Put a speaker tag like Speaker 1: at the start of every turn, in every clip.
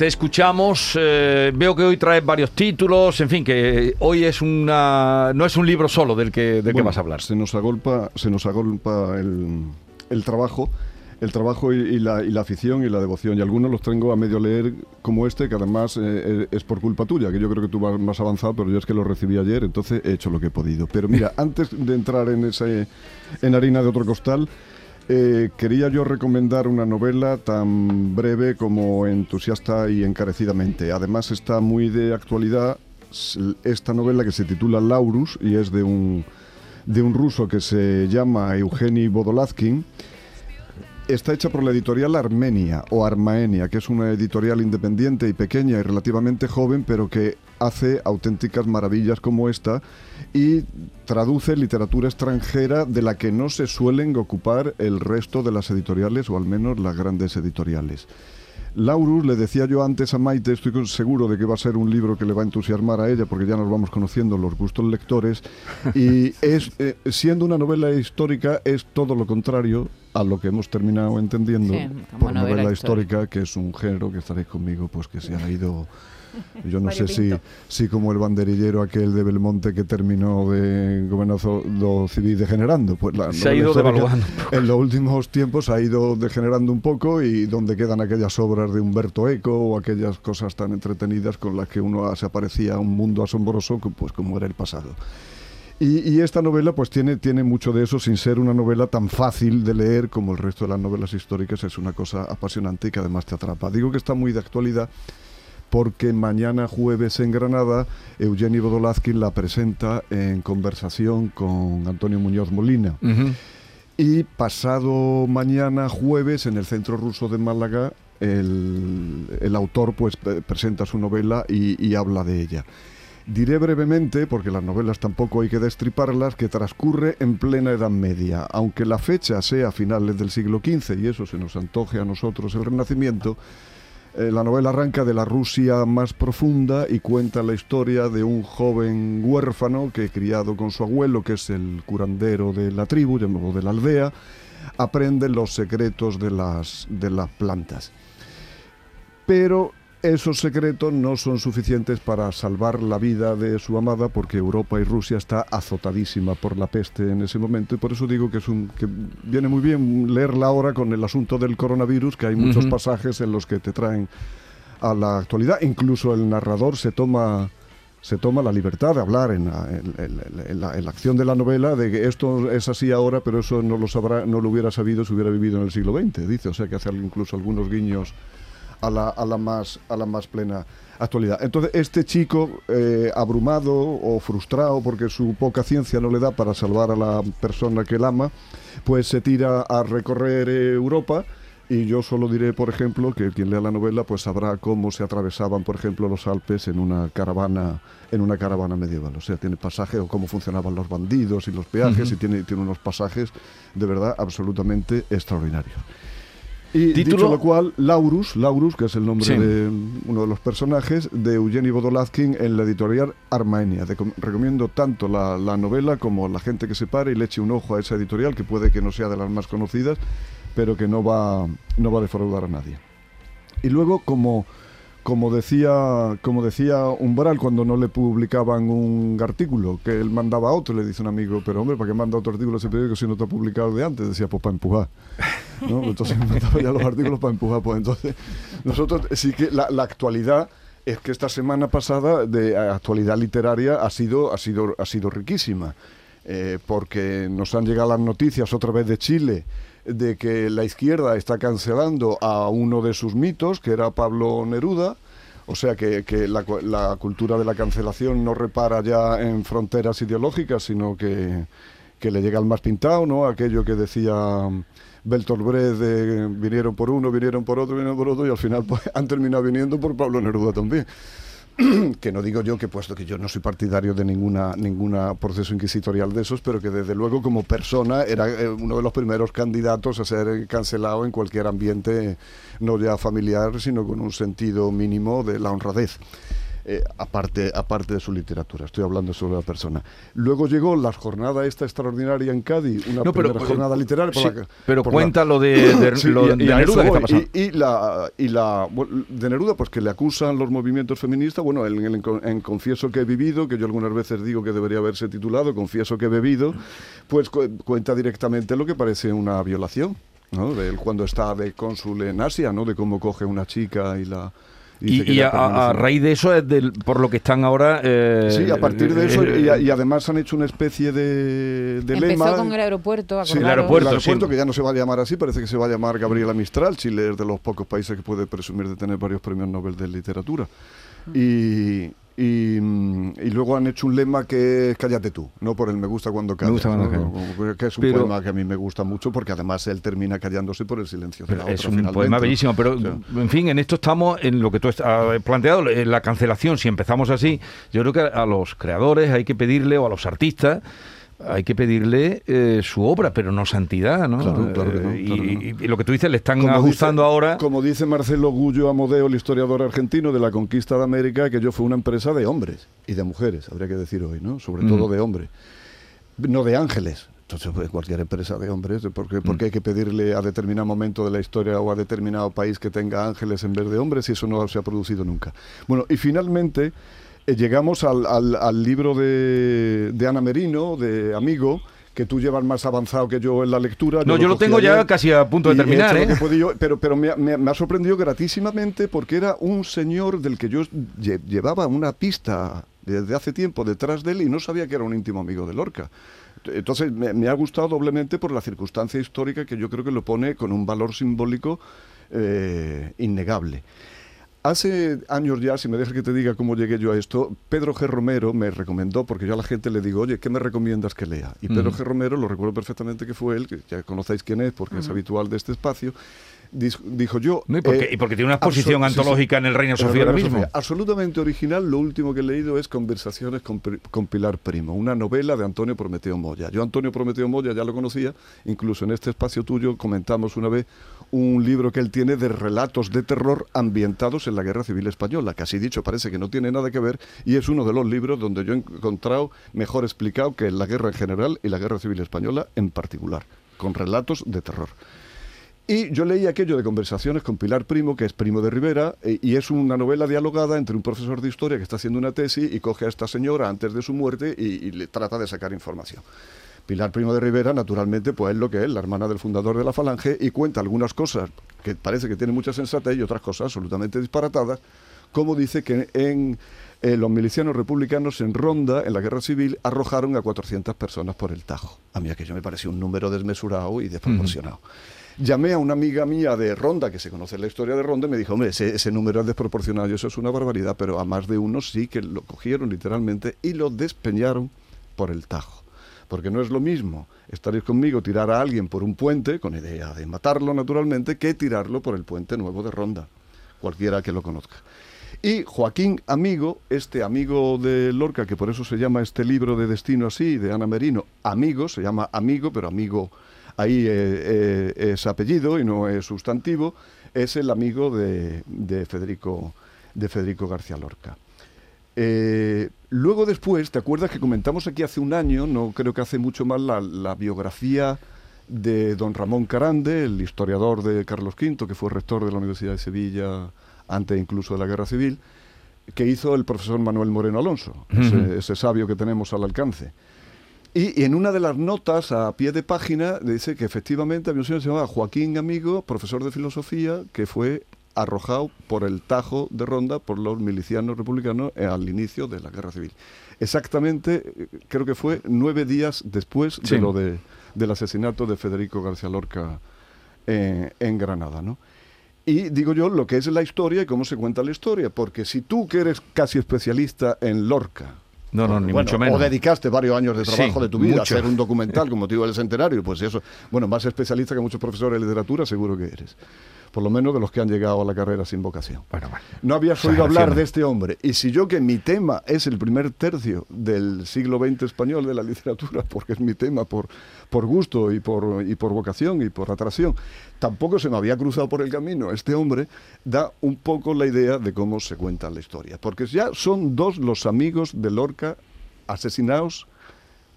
Speaker 1: te escuchamos. eh, veo que hoy traes varios títulos, en fin, que hoy es una no es un libro solo del que, del que
Speaker 2: Bueno,
Speaker 1: vas a hablar.
Speaker 2: Se nos agolpa, se nos agolpa el, el trabajo, el trabajo y, y la, y la afición y la devoción. Y algunos los tengo a medio leer como este, que además eh, eh, es por culpa tuya, que yo creo que tú vas más avanzado, pero yo es que lo recibí ayer, entonces he hecho lo que he podido. Pero mira, antes de entrar en ese en harina de otro costal, eh, quería yo recomendar una novela tan breve como entusiasta y encarecidamente. Además está muy de actualidad esta novela que se titula Laurus y es de un, de un ruso que se llama Eugeni Vodolazkin. Está hecha por la editorial Armenia o Armaenia, que es una editorial independiente y pequeña y relativamente joven, pero que hace auténticas maravillas como esta y traduce literatura extranjera de la que no se suelen ocupar el resto de las editoriales, o al menos las grandes editoriales. Laurus, le decía yo antes a Maite, estoy seguro de que va a ser un libro que le va a entusiasmar a ella, porque ya nos vamos conociendo los gustos lectores, y es, eh, siendo una novela histórica, es todo lo contrario a lo que hemos terminado entendiendo
Speaker 3: Sí, como
Speaker 2: por
Speaker 3: novela
Speaker 2: novela
Speaker 3: histórica.
Speaker 2: histórica, que es un género que estaréis conmigo, pues que se ha ido... Yo no sé si, si como el banderillero aquel de Belmonte que terminó de gobernador civil degenerando. Pues la
Speaker 1: Se ha ido devaluando.
Speaker 2: En los últimos tiempos ha ido degenerando un poco y donde quedan aquellas obras de Humberto Eco o aquellas cosas tan entretenidas con las que uno se aparecía a un mundo asombroso, pues como era el pasado. Y, y esta novela pues tiene, tiene mucho de eso sin ser una novela tan fácil de leer como el resto de las novelas históricas. Es una cosa apasionante y que además te atrapa. Digo que está muy de actualidad porque mañana jueves en Granada Eugeni Bodolazkin la presenta en conversación con Antonio Muñoz Molina. Y pasado mañana jueves en el Centro Ruso de Málaga el, el autor pues pre- presenta su novela y, y habla de ella. Diré brevemente, porque las novelas tampoco hay que destriparlas, que transcurre en plena Edad Media. Aunque la fecha sea finales del siglo XV y eso se nos antoje a nosotros el Renacimiento, eh, la novela arranca de la Rusia más profunda y cuenta la historia de un joven huérfano que criado con su abuelo, que es el curandero de la tribu, llamado de la aldea, aprende los secretos de las, de las plantas. Pero esos secretos no son suficientes para salvar la vida de su amada porque Europa y Rusia está azotadísima por la peste en ese momento y por eso digo que es un que viene muy bien leerla ahora con el asunto del coronavirus que hay muchos pasajes en los que te traen a la actualidad. Incluso el narrador se toma se toma la libertad de hablar en la, en la- en la acción de la novela de que esto es así ahora pero eso no lo sabrá no lo hubiera sabido si hubiera vivido en el siglo XX dice. O sea que hace incluso algunos guiños a la, a la, más, a la más plena actualidad. Entonces, este chico, eh, abrumado o frustrado porque su poca ciencia no le da para salvar a la persona que él ama, pues se tira a recorrer eh, Europa. Y yo solo diré, por ejemplo, que quien lea la novela pues sabrá cómo se atravesaban, por ejemplo, los Alpes en una caravana, en una caravana medieval. O sea, tiene pasajes o cómo funcionaban los bandidos y los peajes
Speaker 1: Ujú.
Speaker 2: y tiene, tiene unos pasajes de verdad absolutamente extraordinarios. Y
Speaker 1: Título-
Speaker 2: dicho lo cual, Laurus, Laurus, que es el nombre
Speaker 1: Sí.
Speaker 2: de uno de los personajes, de Eugeni Vodolazkin en la editorial Armenia. De- recomiendo tanto la, la novela como la gente que se pare y le eche un ojo a esa editorial, que puede que no sea de las más conocidas, pero que no va, no va a defraudar a nadie. Y luego, como, como, decía, como decía Umbral cuando no le publicaban un artículo, que él mandaba otro, le dice un amigo, pero hombre, ¿para qué manda otro artículo a ese periódico si no está publicado de antes? Decía, pues para empujar. ¿No? Entonces mandaba ya los artículos para empujar. Pues entonces, nosotros sí que la, actualidad es que esta semana pasada de actualidad literaria ha sido, ha sido, ha sido riquísima. eh, porque nos han llegado las noticias otra vez de Chile de que la izquierda está cancelando a uno de sus mitos, que era Pablo Neruda. O sea que, la, la cultura de la cancelación no repara ya en fronteras ideológicas, sino que, que le llega al más pintado, ¿no? Aquello que decía Bertolt de vinieron por uno, vinieron por otro, vinieron por otro, y al final pues, han terminado viniendo por Pablo Neruda también. que no digo yo que puesto que yo no soy partidario de ninguna ninguna proceso inquisitorial de esos, pero que desde luego como persona era eh, uno de los primeros candidatos a ser cancelado en cualquier ambiente, no ya familiar, sino con un sentido mínimo de la honradez. Eh, aparte, aparte de su literatura. Estoy hablando sobre la persona. Luego llegó la jornada esta extraordinaria en Cádiz, una
Speaker 1: pero,
Speaker 2: jornada literaria.
Speaker 1: sí, pero cuenta lo de, de,
Speaker 2: Sí,
Speaker 1: lo de
Speaker 2: y
Speaker 1: Neruda que está
Speaker 2: voy.
Speaker 1: pasando.
Speaker 2: Y, y la, y la de Neruda, pues que le acusan los movimientos feministas. Bueno, en, en- en Confieso que he vivido, que yo algunas veces digo que debería haberse titulado Confieso que he bebido, pues cu- cuenta directamente lo que parece una violación. ¿no? De él cuando está de cónsul en Asia, ¿no? De cómo coge una chica y la.
Speaker 1: Y, a, raíz de eso es del- por lo que están ahora... eh,
Speaker 2: Sí, a partir de eso,
Speaker 1: eh,
Speaker 2: y, a- y además han hecho una especie de, de
Speaker 3: Empezó
Speaker 2: lema.
Speaker 3: con el aeropuerto,
Speaker 2: Sí,
Speaker 1: el aeropuerto,
Speaker 2: el aeropuerto
Speaker 1: sí.
Speaker 2: que ya no se va a llamar así, parece que se va a llamar Gabriela Mistral. Chile es de los pocos países que puede presumir de tener varios premios Nobel de literatura. Y, y, mm, y luego han hecho un lema que es cállate tú, no por el me gusta cuando callas.
Speaker 1: gusta cuando callas.
Speaker 2: Que es un
Speaker 1: Pero-
Speaker 2: poema que a mí me gusta mucho porque además él termina callándose por el silencio de la
Speaker 1: es
Speaker 2: otra,
Speaker 1: un
Speaker 2: finalmente.
Speaker 1: poema bellísimo, pero
Speaker 2: O sea,
Speaker 1: en fin, en esto estamos en lo que tú has planteado, en la cancelación. Si empezamos así, yo creo que a los creadores hay que pedirle, o a los artistas, hay que pedirle eh, su obra, pero no santidad, ¿no?
Speaker 2: Claro, claro que no, claro
Speaker 1: y,
Speaker 2: que no.
Speaker 1: y lo que tú dices, le están
Speaker 2: Como
Speaker 1: ajustando
Speaker 2: dice-
Speaker 1: ahora.
Speaker 2: Como dice Marcelo Gullo Amodeo, el historiador argentino de la conquista de América, que yo fue una empresa de hombres y de mujeres, habría que decir hoy, ¿no? Sobre
Speaker 1: Mm.
Speaker 2: todo de hombres, no de ángeles. Entonces, pues, cualquier empresa de hombres, porque, porque hay que pedirle a determinado momento de la historia o a determinado país que tenga ángeles en vez de hombres y eso no se ha producido nunca. Bueno, y finalmente llegamos al, al- al libro de, de Ana Merino, de Amigo, que tú llevas más avanzado que yo en la lectura.
Speaker 1: No, yo lo tengo ya casi a punto de
Speaker 2: he
Speaker 1: terminar, ¿eh?
Speaker 2: podido, pero pero me, ha- me ha- me ha sorprendido gratísimamente porque era un señor del que yo lle- llevaba una pista desde hace tiempo detrás de él y no sabía que era un íntimo amigo de Lorca. Entonces me, me ha gustado doblemente por la circunstancia histórica que yo creo que lo pone con un valor simbólico eh, innegable. Hace años ya, si me dejas que te diga cómo llegué yo a esto, Pedro G. Romero me recomendó, porque yo a la gente le digo, oye, ¿qué me recomiendas que lea? Y Pedro
Speaker 1: Ujú.
Speaker 2: G. Romero, lo recuerdo perfectamente que fue él, que ya conocéis quién es, porque es habitual de este espacio, dijo yo...
Speaker 1: No, y, porque,
Speaker 2: eh,
Speaker 1: y porque tiene una exposición
Speaker 2: absol- sí, sí.
Speaker 1: antológica en el Reino Sofía ahora mismo.
Speaker 2: Sofía, Absolutamente original. Lo último que he leído es Conversaciones con, con Pilar Primo, una novela de Antonio Prometeo Moya. Yo Antonio Prometeo Moya ya lo conocía, incluso en este espacio tuyo comentamos una vez un libro que él tiene de relatos de terror ambientados en la Guerra Civil Española, que así dicho parece que no tiene nada que ver y es uno de los libros donde yo he encontrado mejor explicado que la guerra en general y la Guerra Civil Española en particular, con relatos de terror. Y yo leí aquello de conversaciones con Pilar Primo, que es primo de Rivera, eh, y es una novela dialogada entre un profesor de historia que está haciendo una tesis y coge a esta señora antes de su muerte y, y le trata de sacar información. Pilar Primo de Rivera, naturalmente, pues es lo que es, la hermana del fundador de la Falange, y cuenta algunas cosas que parece que tiene mucha sensatez y otras cosas absolutamente disparatadas, como dice que en eh, los milicianos republicanos en Ronda, en la guerra civil, arrojaron a 400 personas por el Tajo. A mí aquello me pareció un número desmesurado y desproporcionado. Llamé a una amiga mía de Ronda, que se conoce la historia de Ronda, y me dijo, hombre, ese, número es desproporcionado y eso es una barbaridad, pero a más de uno sí que lo cogieron literalmente y lo despeñaron por el Tajo. Porque no es lo mismo, estaréis conmigo, tirar a alguien por un puente, con idea de matarlo naturalmente, que tirarlo por el puente nuevo de Ronda, cualquiera que lo conozca. Y Joaquín Amigo, este amigo de Lorca, que por eso se llama este libro de Destino así, de Ana Merino, Amigo, se llama Amigo, pero Amigo ahí eh, eh, es apellido y no es sustantivo, es el amigo de, de Federico, de Federico García Lorca. Eh, luego después, ¿te acuerdas que comentamos aquí hace un año, no creo que hace mucho más, la, la biografía de don Ramón Carande, el historiador de Carlos V, que fue rector de la Universidad de Sevilla antes incluso de la Guerra Civil, que hizo el profesor Manuel Moreno Alonso, ese sabio que tenemos al alcance. Y, y en una de las notas a pie de página dice que efectivamente había un señor que se llamaba Joaquín Amigo, profesor de filosofía, que fue arrojado por el Tajo de Ronda por los milicianos republicanos al inicio de la Guerra Civil. Exactamente, eh, creo que fue nueve días después
Speaker 1: Sí.
Speaker 2: de lo de, del asesinato de Federico García Lorca eh, en Granada, ¿no? Y digo yo lo que es la historia y cómo se cuenta la historia, porque si tú que eres casi especialista en Lorca,
Speaker 1: No, no, ni
Speaker 2: bueno,
Speaker 1: mucho menos.
Speaker 2: O dedicaste varios años de trabajo
Speaker 1: Sí,
Speaker 2: de tu vida
Speaker 1: mucho.
Speaker 2: a hacer un documental con motivo del centenario, pues eso, bueno, más especialista que muchos profesores de literatura, seguro que eres. Por lo menos de los que han llegado a la carrera sin vocación.
Speaker 1: Bueno, bueno.
Speaker 2: No habías oído hablar de este hombre. Y si yo que mi tema es el primer tercio del siglo XX español de la literatura, porque es mi tema por, por gusto y por, y por vocación y por atracción, tampoco se me había cruzado por el camino. Este hombre da un poco la idea de cómo se cuenta la historia. Porque ya son dos los amigos de Lorca asesinados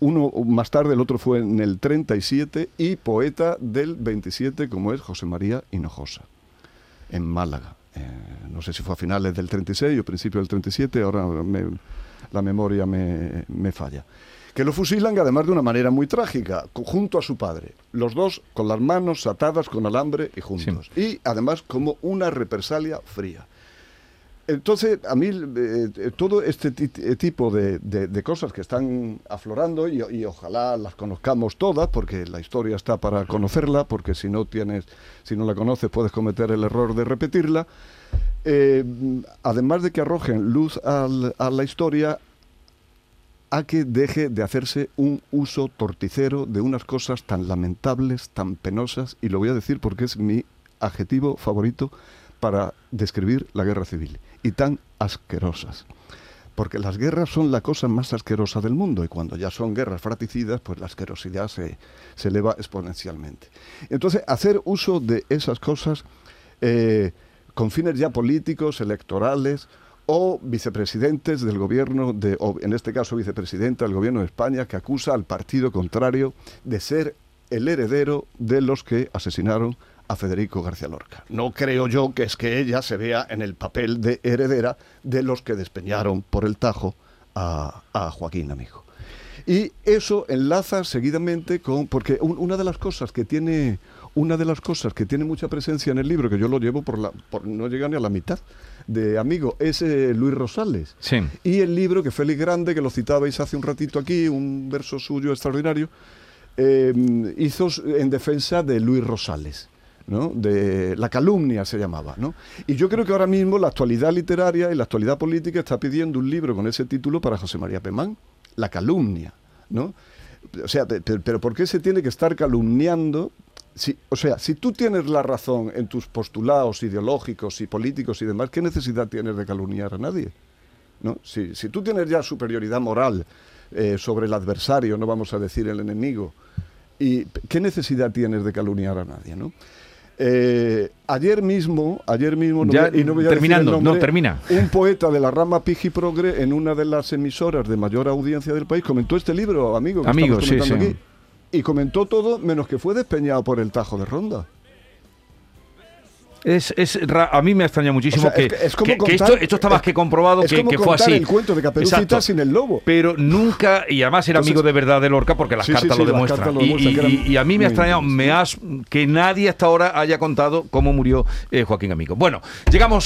Speaker 2: uno más tarde, el otro fue en el 37 y poeta del 27 como es José María Hinojosa, en Málaga. Eh, no sé si fue a finales del 36 o principio del 37, ahora la memoria me, me, falla. Que lo fusilan además de una manera muy trágica, junto a su padre. Los dos con las manos atadas con alambre y juntos. Y además como una represalia fría. Entonces, a mí eh, eh, todo este eh, tipo de, cosas que están aflorando, y, ojalá las conozcamos todas, porque la historia está para conocerla, porque si no tienes, si no la conoces, puedes cometer el error de repetirla. además de que arrojen luz a la historia, a que deje de hacerse un uso torticero de unas cosas tan lamentables, tan penosas, y lo voy a decir porque es mi adjetivo favorito para describir la guerra civil y tan asquerosas. Porque las guerras son la cosa más asquerosa del mundo y cuando ya son guerras fraticidas, pues la asquerosidad se, eleva exponencialmente. Entonces, hacer uso de esas cosas eh, con fines ya políticos, electorales, o vicepresidentes del gobierno, de, o en este caso vicepresidenta del gobierno de España, que acusa al partido contrario de ser el heredero de los que asesinaron a Federico García Lorca. No creo yo que es que ella se vea en el papel de heredera de los que despeñaron por el Tajo a, Joaquín Amigo. Y eso enlaza seguidamente con, porque una de las cosas que tiene, una de las cosas que tiene mucha presencia en el libro, que yo lo llevo por la, por, no llega ni a la mitad de amigo, es eh, Luis Rosales.
Speaker 1: Sí.
Speaker 2: Y el libro que Félix Grande, que lo citabais hace un ratito aquí, un verso suyo extraordinario, eh, hizo en defensa de Luis Rosales de la calumnia se llamaba. ¿no? Y yo creo que ahora mismo la actualidad literaria y la actualidad política está pidiendo un libro con ese título para José María Pemán, La calumnia. ¿no? O sea, pero, ¿por qué se tiene que estar calumniando? O sea, si tú tienes la razón en tus postulados ideológicos y políticos y demás, ¿qué necesidad tienes de calumniar a nadie? ¿No? Si, si tú tienes ya superioridad moral eh, sobre el adversario, no vamos a decir el enemigo, ¿y qué necesidad tienes de calumniar a nadie? ¿no? Eh, ayer mismo, ayer mismo,
Speaker 1: y no voy a terminando, no termina.
Speaker 2: Un poeta de la rama Pigi Progre en una de las emisoras de mayor audiencia del país comentó este libro, amigo, que
Speaker 1: amigo, sí, sí.
Speaker 2: y comentó todo menos que fue despeñado por el Tajo de Ronda.
Speaker 1: Es, es a mí me extraña muchísimo que, esto, está más que comprobado que, fue así.
Speaker 2: el cuento de Caperucita sin el lobo.
Speaker 1: Pero nunca, y además era amigo de verdad de Lorca porque las cartas lo demuestran. y, a mí me ha extrañado me has, que nadie hasta ahora haya contado cómo murió eh, Joaquín Amigo. Bueno, llegamos